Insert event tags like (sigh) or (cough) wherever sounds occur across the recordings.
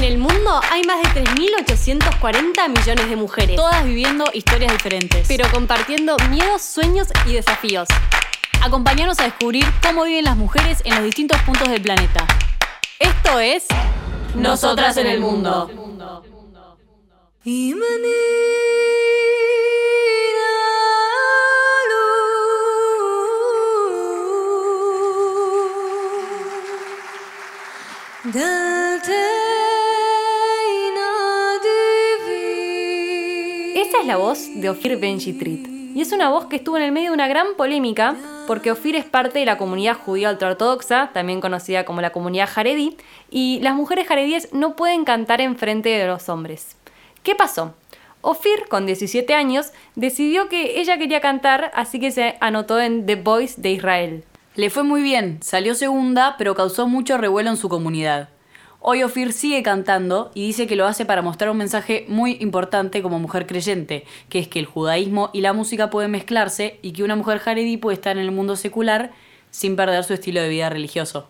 En el mundo hay más de 3.840 millones de mujeres, todas viviendo historias diferentes. pero compartiendo miedos, sueños y desafíos. Acompáñanos a descubrir cómo viven las mujeres en los distintos puntos del planeta. Esto es Nosotras en el Mundo. La voz de Ofir Benjitrit. Y es una voz que estuvo en el medio de una gran polémica porque Ofir es parte de la comunidad judía ultraortodoxa, también conocida como la comunidad jaredí, y las mujeres jaredíes no pueden cantar en frente de los hombres. ¿Qué pasó? Ofir, con 17 años, decidió que ella quería cantar, así que se anotó en The Voice de Israel. Le fue muy bien, salió segunda, pero causó mucho revuelo en su comunidad. Hoy Ofir sigue cantando y dice que lo hace para mostrar un mensaje muy importante como mujer creyente, que es que el judaísmo y la música pueden mezclarse y que una mujer jaredí puede estar en el mundo secular sin perder su estilo de vida religioso.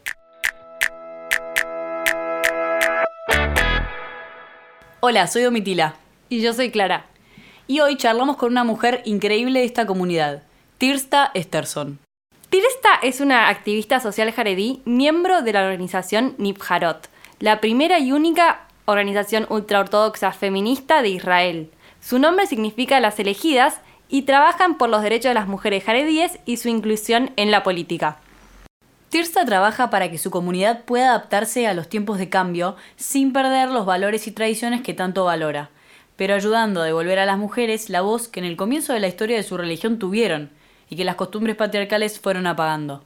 Hola, soy Domitila Y yo soy Clara. y hoy charlamos con una mujer increíble de esta comunidad, Tirsta Esterson. Tirsta es una activista social jaredí, miembro de la organización Nibharot, la primera y única organización ultraortodoxa feminista de Israel. Su nombre significa las elegidas y trabajan por los derechos de las mujeres jaredíes y su inclusión en la política. Tirsa trabaja para que su comunidad pueda adaptarse a los tiempos de cambio sin perder los valores y tradiciones que tanto valora, pero ayudando a devolver a las mujeres la voz que en el comienzo de la historia de su religión tuvieron y que las costumbres patriarcales fueron apagando.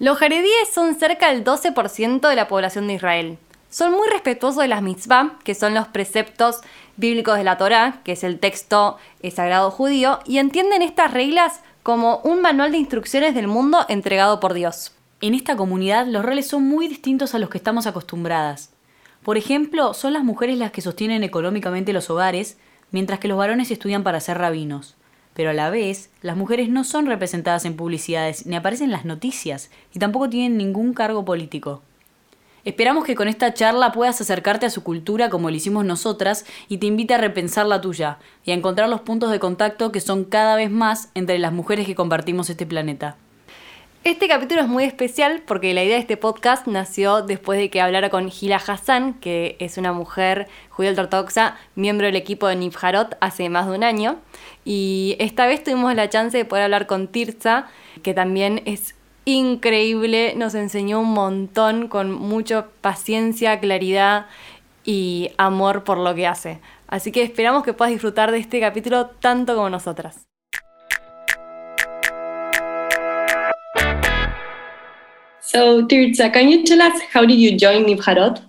Los jaredíes son cerca del 12% de la población de Israel. Son muy respetuosos de las mitzvah, que son los preceptos bíblicos de la Torá, que es el texto eh, sagrado judío, y entienden estas reglas como un manual de instrucciones del mundo entregado por Dios. En esta comunidad los roles son muy distintos a los que estamos acostumbradas. Por ejemplo, son las mujeres las que sostienen económicamente los hogares, mientras que los varones estudian para ser rabinos. Pero a la vez, las mujeres no son representadas en publicidades ni aparecen en las noticias y tampoco tienen ningún cargo político. Esperamos que con esta charla puedas acercarte a su cultura como lo hicimos nosotras y te invite a repensar la tuya y a encontrar los puntos de contacto que son cada vez más entre las mujeres que compartimos este planeta. Este capítulo es muy especial porque la idea de este podcast nació después de que hablara con Gila Hassan, que es una mujer judía ortodoxa, miembro del equipo de Nibharot hace más de un año. Y esta vez tuvimos la chance de poder hablar con Tirza, que también es increíble, nos enseñó un montón con mucha paciencia, claridad y amor por lo que hace. Así que esperamos que puedas disfrutar de este capítulo tanto como nosotras. So, Tirtza, can you tell us how did you join Nivcharot?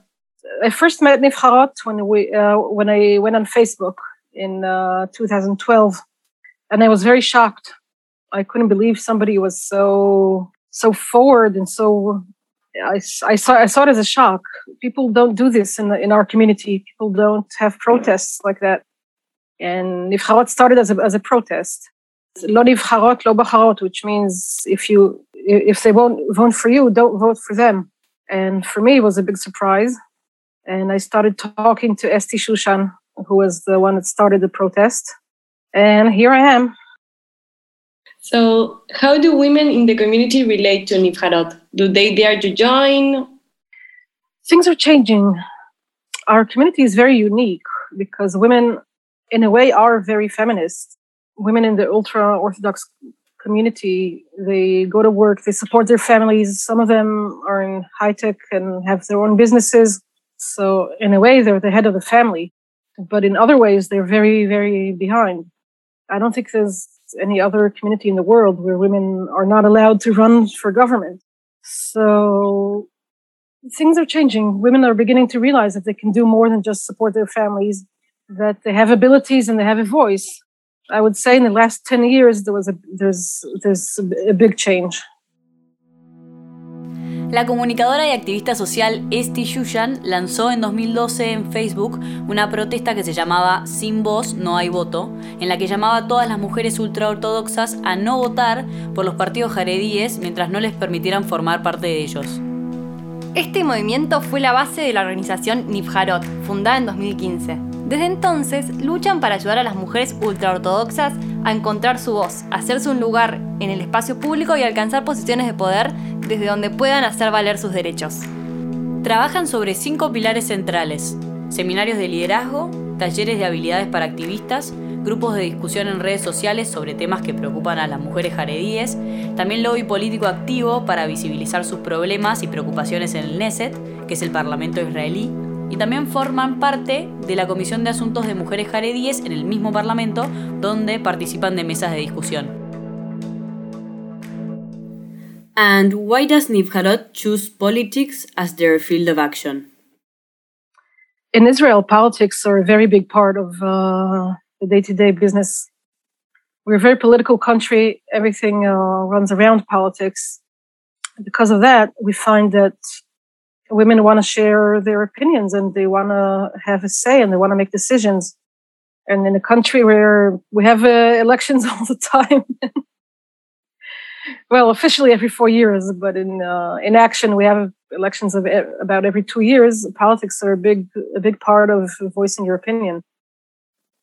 I first met Nivcharot when we uh, when I went on Facebook in uh, 2012, and I was very shocked. I couldn't believe somebody was so so forward and so. I, I saw I saw it as a shock. People don't do this in the, in our community. People don't have protests like that. And Nivcharot started as a as a protest. Lo Nivcharot, lo Bocharot, which means if you if they won't vote for you, don't vote for them. And for me, it was a big surprise and I started talking to Esti Shushan, who was the one that started the protest. And here I am. So, how do women in the community relate to Nivcharot? Do they dare to join? Things are changing. Our community is very unique because women, in a way, are very feminist. Women in the ultra Orthodox community, they go to work, they support their families. Some of them are in high tech and have their own businesses. So, in a way, they're the head of the family. But in other ways, they're very, very behind. I don't think there's any other community in the world where women are not allowed to run for government. So, things are changing. Women are beginning to realize that they can do more than just support their families, that they have abilities and they have a voice. I would say in the last 10 years, there was a, there's, a big change. La comunicadora y activista social Esti Yushan lanzó en 2012 en Facebook una protesta que se llamaba Sin voz no hay voto, en la que llamaba a todas las mujeres ultraortodoxas a no votar por los partidos jaredíes mientras no les permitieran formar parte de ellos. Este movimiento fue la base de la organización Nifharot, fundada en 2015. Desde entonces luchan para ayudar a las mujeres ultraortodoxas a encontrar su voz, hacerse un lugar en el espacio público y alcanzar posiciones de poder desde donde puedan hacer valer sus derechos. Trabajan sobre cinco pilares centrales, seminarios de liderazgo, talleres de habilidades para activistas, grupos de discusión en redes sociales sobre temas que preocupan a las mujeres jaredíes, también lobby político activo para visibilizar sus problemas y preocupaciones en el Neset, que es el Parlamento israelí, y también forman parte de la Comisión de Asuntos de Mujeres Jaredíes en el mismo Parlamento, donde participan de mesas de discusión. And why does Nivharot choose politics as their field of action? In Israel, politics are a very big part of uh, the day-to-day business. We're a very political country. Everything uh, runs around politics. Because of that, we find that women want to share their opinions and they want to have a say and they want to make decisions. And in a country where we have uh, elections (laughs) all the time, well, officially every four years, but in uh, in action we have elections of about every two years. Politics are a big a big part of voicing your opinion.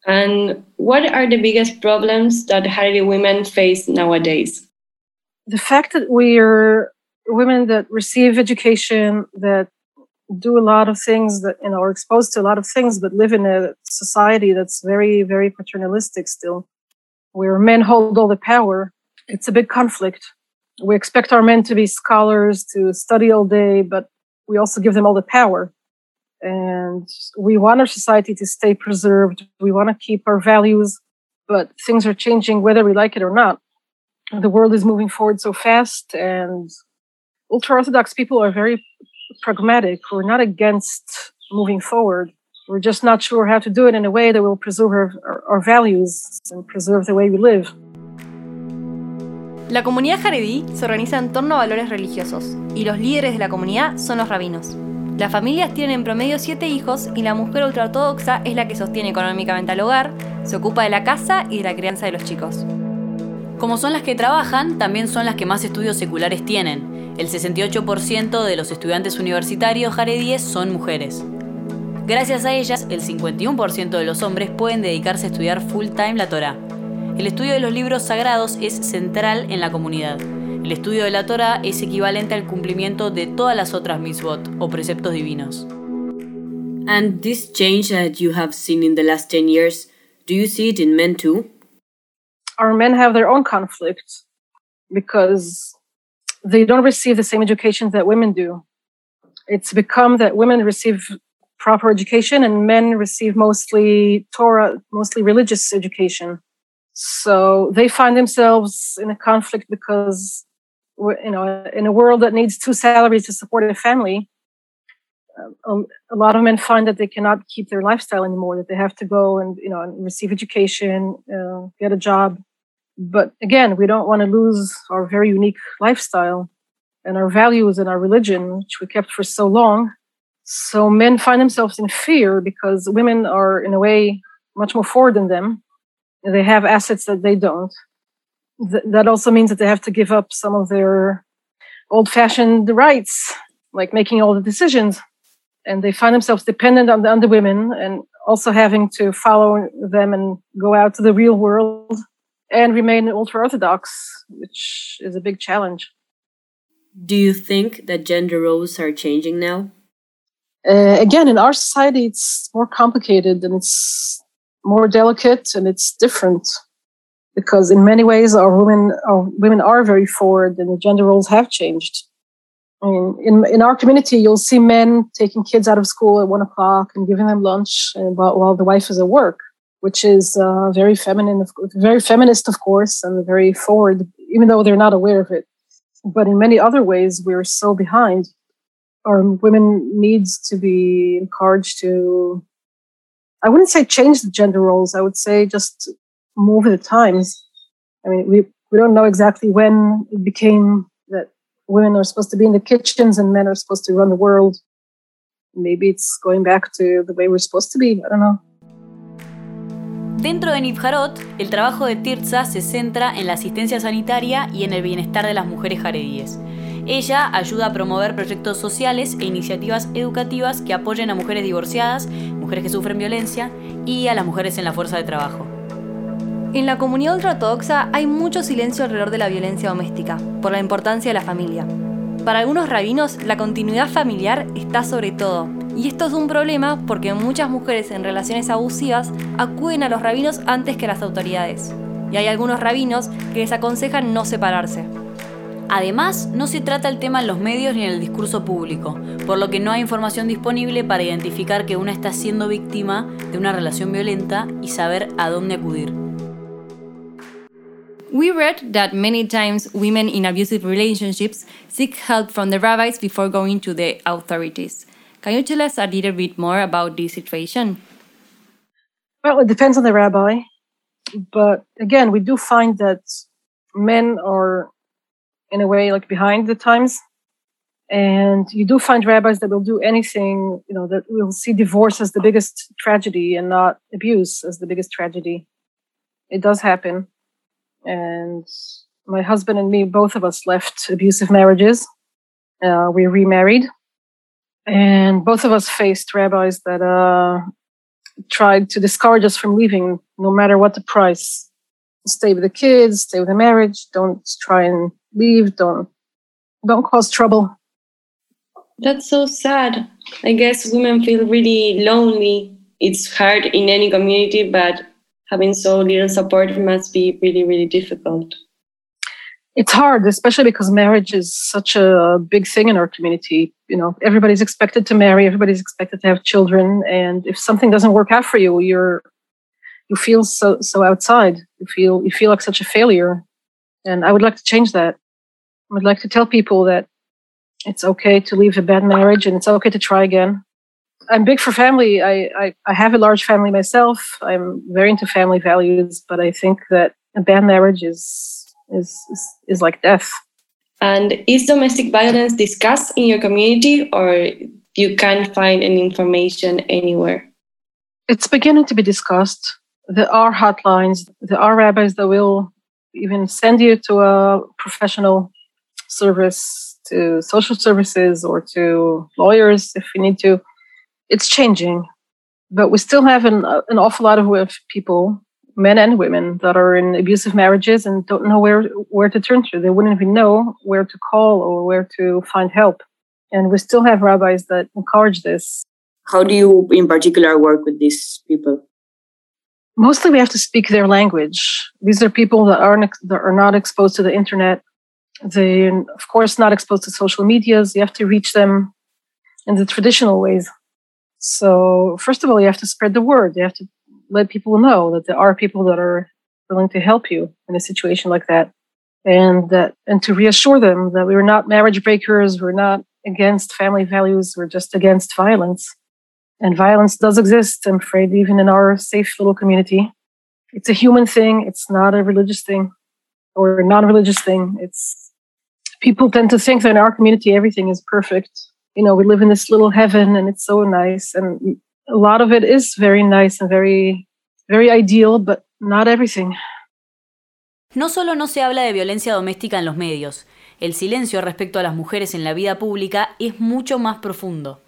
And what are the biggest problems that Haredi women face nowadays? The fact that we are women that receive education, that do a lot of things that you know are exposed to a lot of things, but live in a society that's very, very paternalistic still, where men hold all the power. It's a big conflict. We expect our men to be scholars, to study all day, but we also give them all the power and we want our society to stay preserved. We want to keep our values, but things are changing whether we like it or not. The world is moving forward so fast, and ultra Orthodox people are very pragmatic. We're not against moving forward. We're just not sure how to do it in a way that will preserve our, our, our values and preserve the way we live. La comunidad jaredí se organiza en torno a valores religiosos y los líderes de la comunidad son los rabinos. Las familias tienen en promedio siete hijos y la mujer ultraortodoxa es la que sostiene económicamente al hogar, se ocupa de la casa y de la crianza de los chicos. Como son las que trabajan, también son las que más estudios seculares tienen. El 68% de los estudiantes universitarios jaredíes son mujeres. Gracias a ellas, el 51% de los hombres pueden dedicarse a estudiar full time la Torah. El estudio de los libros sagrados es central en la comunidad. El estudio de la Torah es equivalente al cumplimiento de todas las otras mitzvot o preceptos divinos. And this change that you have seen in the last 10 years, do you see it in men too? Our men have their own conflict because they don't receive the same education that women do. It's become that women receive proper education and men receive mostly Torah, mostly religious education. So they find themselves in a conflict because you know, in a world that needs two salaries to support a family, a, a, lot of men find that they cannot keep their lifestyle anymore. That they have to go and you know and receive education, uh, get a job. But again, we don't want to lose our very unique lifestyle and our values and our religion, which we kept for so long. So men find themselves in fear because women are, in a way, much more forward than them. They have assets that they don't th- that also means that they have to give up some of their old fashioned rights, like making all the decisions. And they find themselves dependent on the, on the women and also having to follow them and go out to the real world and remain ultra orthodox, which is a big challenge. Do you think that gender roles are changing now? Uh, again, in our society, it's more complicated and it's more delicate and it's different because in many ways our women our women are very forward and the gender roles have changed. I mean, in in our community, you'll see men taking kids out of school at one o'clock and giving them lunch while, while the wife is at work, which is uh, very feminine, very feminist, of course, and very forward, even though they're not aware of it. But in many other ways, we're so behind. Our women needs to be encouraged to. I wouldn't say change the gender roles. I would say just move the times. I mean, we, we don't know exactly when it became that women are supposed to be in the kitchens and men are supposed to run the world. Maybe it's going back to the way we're supposed to be. I don't know. Dentro de Nifharot, el trabajo de Tirza se centra en la asistencia sanitaria y en el bienestar de las mujeres jaredíes. Ella ayuda a promover proyectos sociales e iniciativas educativas que apoyen a mujeres divorciadas, mujeres que sufren violencia y a las mujeres en la fuerza de trabajo. En la comunidad ultraortodoxa hay mucho silencio alrededor de la violencia doméstica, por la importancia de la familia. Para algunos rabinos, la continuidad familiar está sobre todo, y esto es un problema porque muchas mujeres en relaciones abusivas acuden a los rabinos antes que a las autoridades. Y hay algunos rabinos que les aconsejan no separarse. Además, no se trata el tema en los medios ni en el discurso público, por lo que no hay información disponible para identificar que una está siendo víctima de una relación violenta y saber a dónde acudir. We read that many times women in abusive relationships seek help from the rabbis before going to the authorities. Can you tell us a little bit more about this situation? Well, it depends on the rabbi. But again, we do find that men are, in a way, like behind the times. And you do find rabbis that will do anything, you know, that will see divorce as the biggest tragedy and not abuse as the biggest tragedy. It does happen and my husband and me, both of us left abusive marriages. Uh, we remarried, and both of us faced rabbis that uh, tried to discourage us from leaving, no matter what the price. Stay with the kids, stay with the marriage. Don't try and leave. Don't don't cause trouble. That's so sad. I guess women feel really lonely. It's hard in any community, but having so little support must be really, really difficult. It's hard, especially because marriage is such a big thing in our community. You know, everybody's expected to marry, everybody's expected to have children, and if something doesn't work out for you, you're you feel so so outside. You feel you feel like such a failure, and I would like to change that. I would like to tell people that it's okay to leave a bad marriage and it's okay to try again I'm big for family. I, I, I have a large family myself. I'm very into family values, but I think that a bad marriage is is is, is like death. And is domestic violence discussed in your community, or you can't find any information anywhere? It's beginning to be discussed. There are hotlines. There are rabbis that will even send you to a professional service, to social services, or to lawyers if you need to it's changing, but we still have an, uh, an awful lot of people, men and women, that are in abusive marriages and don't know where where to turn to. They wouldn't even know where to call or where to find help. And we still have rabbis that encourage this. How do you, in particular, work with these people? Mostly, we have to speak their language. These are people that aren't that are not exposed to the internet. They, of course, not exposed to social medias. You have to reach them in the traditional ways. So, first of all, you have to spread the word. You have to let people know that there are people that are willing to help you in a situation like that. And that, and to reassure them that we're not marriage breakers, we're not against family values, we're just against violence. And violence does exist, I'm afraid, even in our safe little community. It's a human thing, it's not a religious thing or a non religious thing. It's people tend to think that in our community everything is perfect know we live in this little heaven and it's so nice and a lot of it is very nice and very very ideal but not everything No solo no se habla de violencia doméstica en los medios, el silencio respecto a las mujeres en la vida pública es mucho más profundo.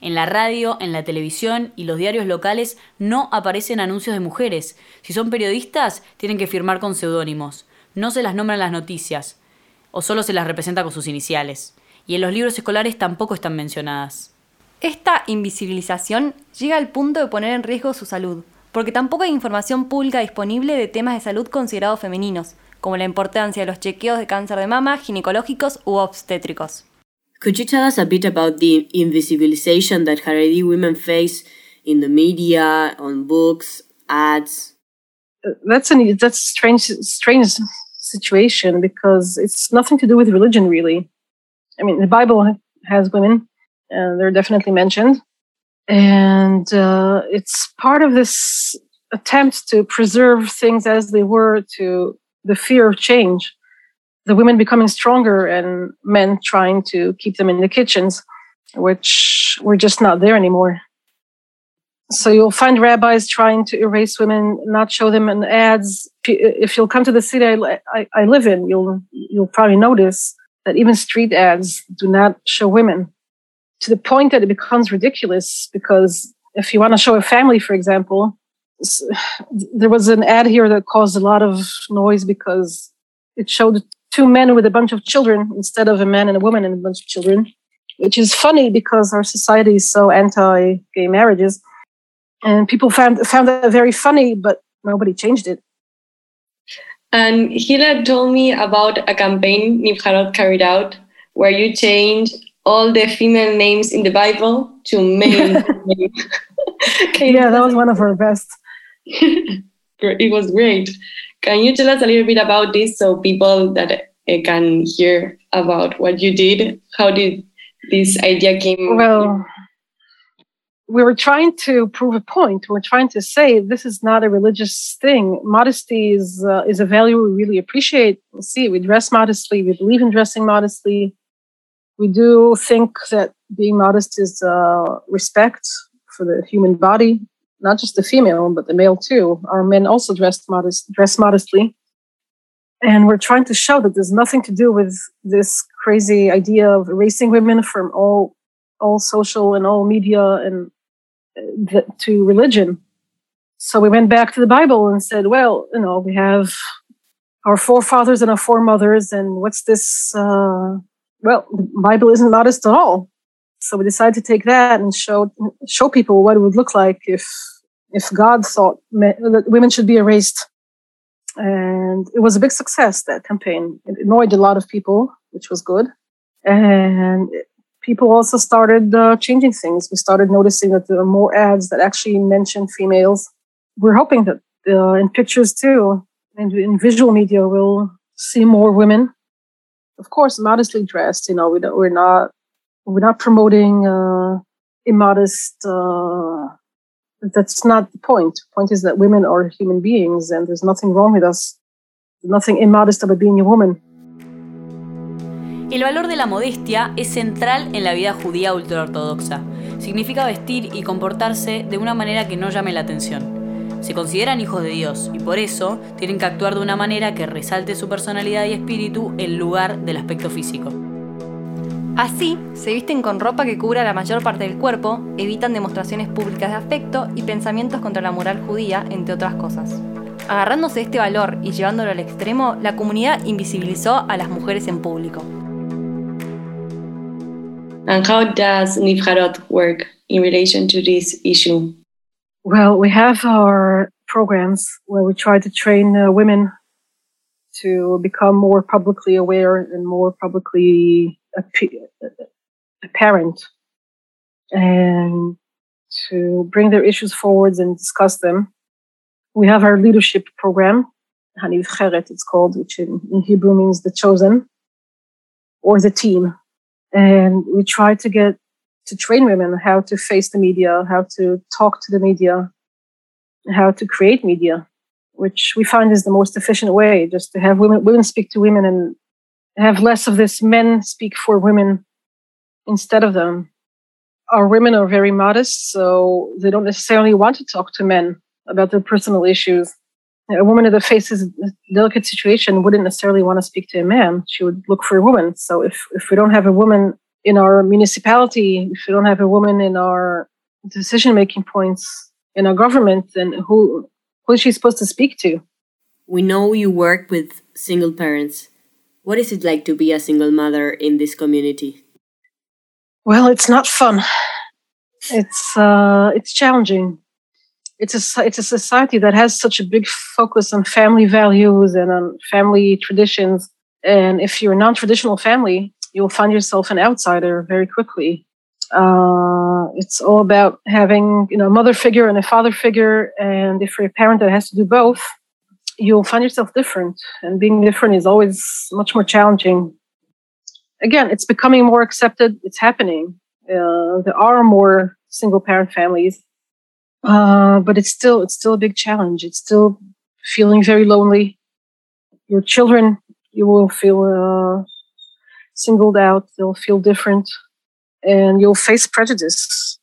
En la radio, en la televisión y los diarios locales no aparecen anuncios de mujeres. Si son periodistas, tienen que firmar con seudónimos. No se las nombran las noticias, o solo se las representa con sus iniciales y en los libros escolares tampoco están mencionadas. Esta invisibilización llega al punto de poner en riesgo su salud, porque tampoco hay información pública disponible de temas de salud considerados femeninos, como la importancia de los chequeos de cáncer de mama, ginecológicos u obstétricos. Could you tell us a bit about the invisibilization that Haredi women face in the media, on books, ads? Uh, that's a that's strange strange situation because it's nothing to do with religion really. I mean, the Bible has women, and they're definitely mentioned. And uh, it's part of this attempt to preserve things as they were to the fear of change, the women becoming stronger and men trying to keep them in the kitchens, which we're just not there anymore. So you'll find rabbis trying to erase women, not show them in ads. If you'll come to the city I, I, I live in, you'll you'll probably notice that even street ads do not show women to the point that it becomes ridiculous because if you want to show a family, for example, there was an ad here that caused a lot of noise because it showed two men with a bunch of children instead of a man and a woman and a bunch of children, which is funny because our society is so anti gay marriages. And people found, found that very funny, but nobody changed it. And Hila told me about a campaign Nivcharot carried out where you changed all the female names in the Bible to male (laughs) names. (laughs) yeah, that was one of her best. (laughs) it was great. Can you tell us a little bit about this so people that uh, can hear about what you did? How did this idea came? Well, we were trying to prove a point. We're trying to say this is not a religious thing. Modesty is uh, is a value we really appreciate. We see, we dress modestly. We believe in dressing modestly. We do think that being modest is uh, respect for the human body, not just the female, but the male too. Our men also dress modest, dress modestly, and we're trying to show that there's nothing to do with this crazy idea of erasing women from all all social and all media and to religion. So we went back to the Bible and said, well, you know, we have our forefathers and our foremothers, and what's this? Uh, well, the Bible isn't modest at all. So we decided to take that and show show people what it would look like if if God thought men, that women should be erased. And it was a big success that campaign. It annoyed a lot of people, which was good. And people also started uh, changing things. We started noticing that there are more ads that actually mention females. We're hoping that uh, in pictures too, and in visual media, we'll see more women. Of course, modestly dressed. You know, we don't, we're not we're not promoting uh, immodest. Uh, that's not the point. The point is that women are human beings, and there's nothing wrong with us. Nothing immodest about being a woman. El valor de la modestia es central en la vida judía ultraortodoxa. Significa vestir y comportarse de una manera que no llame la atención. Se consideran hijos de Dios y por eso tienen que actuar de una manera que resalte su personalidad y espíritu en lugar del aspecto físico. Así, se visten con ropa que cubra la mayor parte del cuerpo, evitan demostraciones públicas de afecto y pensamientos contra la moral judía, entre otras cosas. Agarrándose este valor y llevándolo al extremo, la comunidad invisibilizó a las mujeres en público. And how does Nivcharot work in relation to this issue? Well, we have our programs where we try to train uh, women to become more publicly aware and more publicly apparent and to bring their issues forwards and discuss them. We have our leadership program, Cheret, it's called, which in Hebrew means the chosen or the team and we try to get to train women how to face the media, how to talk to the media, how to create media, which we find is the most efficient way, just to have women women speak to women and have less of this men speak for women instead of them. Our women are very modest, so they don't necessarily want to talk to men about their personal issues a woman that faces a delicate situation wouldn't necessarily want to speak to a man. She would look for a woman. So if, if we don't have a woman in our municipality, if we don't have a woman in our decision making points in our government, then who who is she supposed to speak to? We know you work with single parents. What is it like to be a single mother in this community? Well, it's not fun. It's uh, it's challenging it's a it's a society that has such a big focus on family values and on family traditions. And if you're a non-traditional family, you'll find yourself an outsider very quickly. Uh, it's all about having you know a mother figure and a father figure, and if you're a parent that has to do both, you'll find yourself different. And being different is always much more challenging. Again, it's becoming more accepted. It's happening. Uh, there are more single parent families uh, but it's still it's still a big challenge. It's still feeling very lonely. Your children, you will feel uh, singled out. They'll feel different, and you'll face prejudice.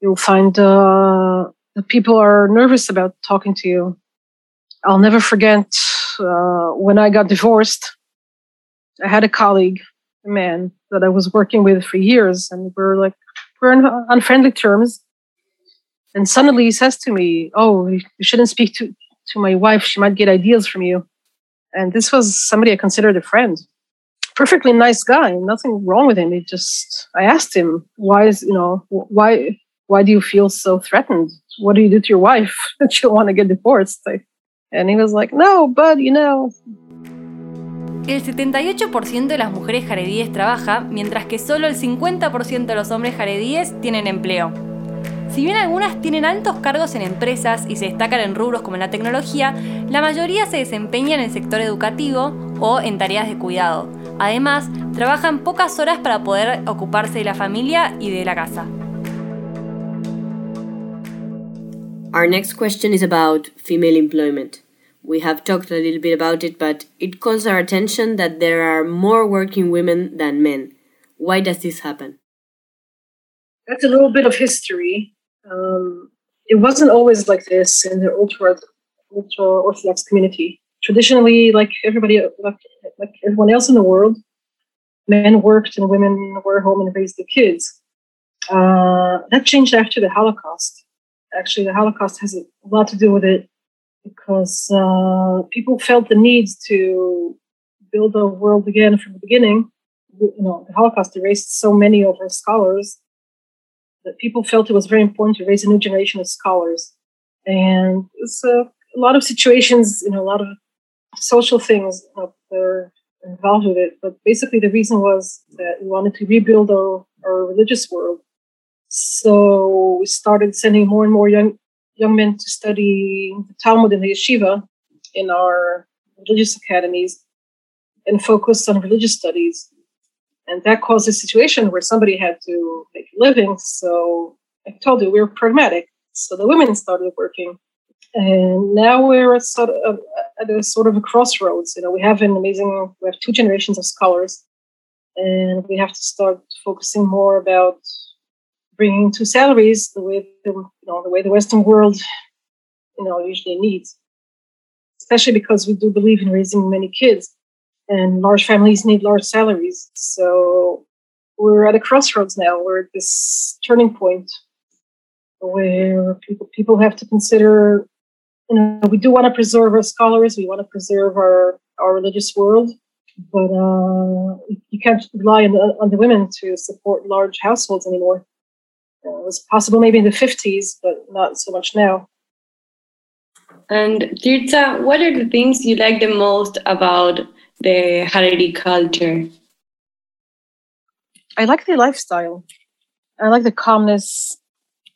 You'll find uh, that people are nervous about talking to you. I'll never forget uh, when I got divorced. I had a colleague a man that I was working with for years, and we're like we're on, on friendly terms. And suddenly he says to me, "Oh, you shouldn't speak to to my wife. She might get ideas from you." And this was somebody I considered a friend. Perfectly nice guy, nothing wrong with him. He just, I asked him, why is, you know, why, why do you feel so threatened? What do you do to your wife (laughs) that she'll want to get divorced? And he was like, no, but you know. El 78% de las mujeres jaredíes trabaja, mientras que solo el 50% de los hombres jaredíes tienen empleo. Si bien algunas tienen altos cargos en empresas y se destacan en rubros como la tecnología, la mayoría se desempeña en el sector educativo o en tareas de cuidado. Además, trabajan pocas horas para poder ocuparse de la familia y de la casa. Our next question is about female employment. We have talked a little bit about it, but it calls our attention that there are more working women than men. Why does this happen? That's a little bit of history. Um, it wasn't always like this in the ultra ultra orthodox community. Traditionally, like everybody, like, like everyone else in the world, men worked and women were home and raised the kids. Uh, that changed after the Holocaust. Actually, the Holocaust has a lot to do with it because uh, people felt the need to build a world again from the beginning. You know, the Holocaust erased so many of our scholars that people felt it was very important to raise a new generation of scholars. And it's a, lot of situations, you know, a lot of social things that are involved with it. But basically, the reason was that we wanted to rebuild our, our religious world. So we started sending more and more young young men to study the Talmud and the yeshiva in our religious academies and focus on religious studies and that caused a situation where somebody had to make a living. So I told you we were pragmatic. So the women started working, and now we're at sort of at a sort of a crossroads. You know, we have an amazing. We have two generations of scholars, and we have to start focusing more about bringing to salaries the way the, you know the way the Western world, you know, usually needs. Especially because we do believe in raising many kids and large families need large salaries. So we're at a crossroads now. We're at this turning point where people people have to consider. You know, we do want to preserve our scholars. We want to preserve our our religious world, but uh, you can't rely on the, on the women to support large households anymore. Uh, it was possible maybe in the 50s, but not so much now. And Tirtza, what are the things you like the most about the Haredi culture? I like the lifestyle. I like the calmness.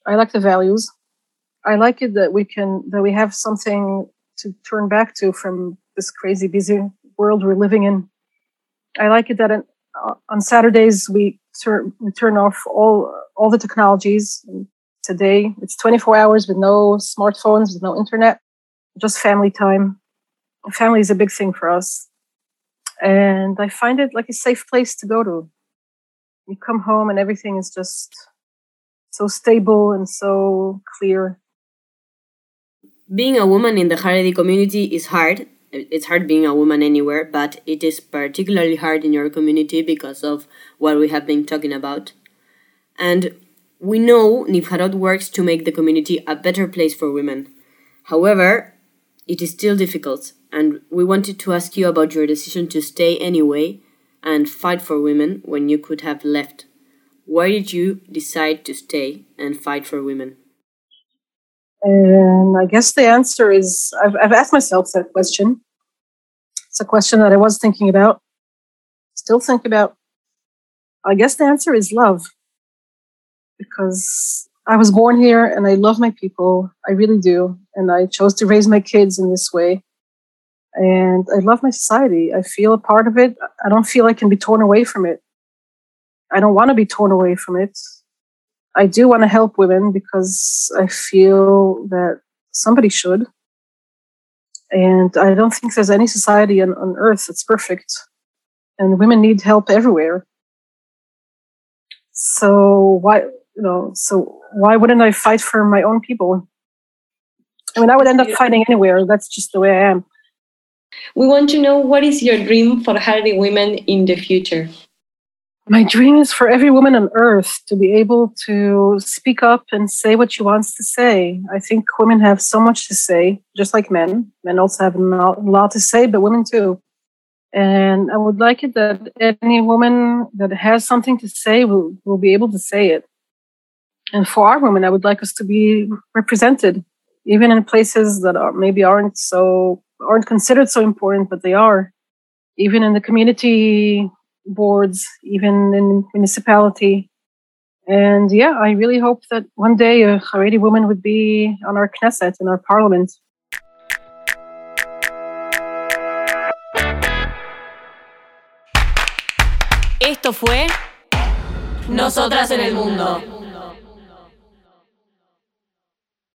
I like the values. I like it that we can that we have something to turn back to from this crazy busy world we're living in. I like it that in, uh, on Saturdays we turn we turn off all all the technologies. Today it's 24 hours with no smartphones, with no internet, just family time. Family is a big thing for us and I find it like a safe place to go to. You come home and everything is just so stable and so clear. Being a woman in the Haredi community is hard. It's hard being a woman anywhere, but it is particularly hard in your community because of what we have been talking about. And we know Nivcharot works to make the community a better place for women. However, it is still difficult and we wanted to ask you about your decision to stay anyway and fight for women when you could have left. Why did you decide to stay and fight for women? And I guess the answer is I've, I've asked myself that question. It's a question that I was thinking about, still think about. I guess the answer is love. Because I was born here and I love my people. I really do. And I chose to raise my kids in this way and I love my society. I feel a part of it. I don't feel I can be torn away from it. I don't want to be torn away from it. I do want to help women because I feel that somebody should. And I don't think there's any society on, on earth that's perfect. And women need help everywhere. So why, you know, so why wouldn't I fight for my own people? I mean, I would end up fighting anywhere. That's just the way I am. We want to know what is your dream for Haredi women in the future? my dream is for every woman on earth to be able to speak up and say what she wants to say. I think women have so much to say, just like men. Men also have a lot to say, but women too. And I would like it that any woman that has something to say will, will be able to say it. And for our women, I would like us to be represented, even in places that are maybe aren't so aren't considered so important, but they are. Even in the community boards, even in municipality. And yeah, I really hope that one day a Haredi woman would be on our Knesset, in our parliament. Esto fue Nosotras en el Mundo.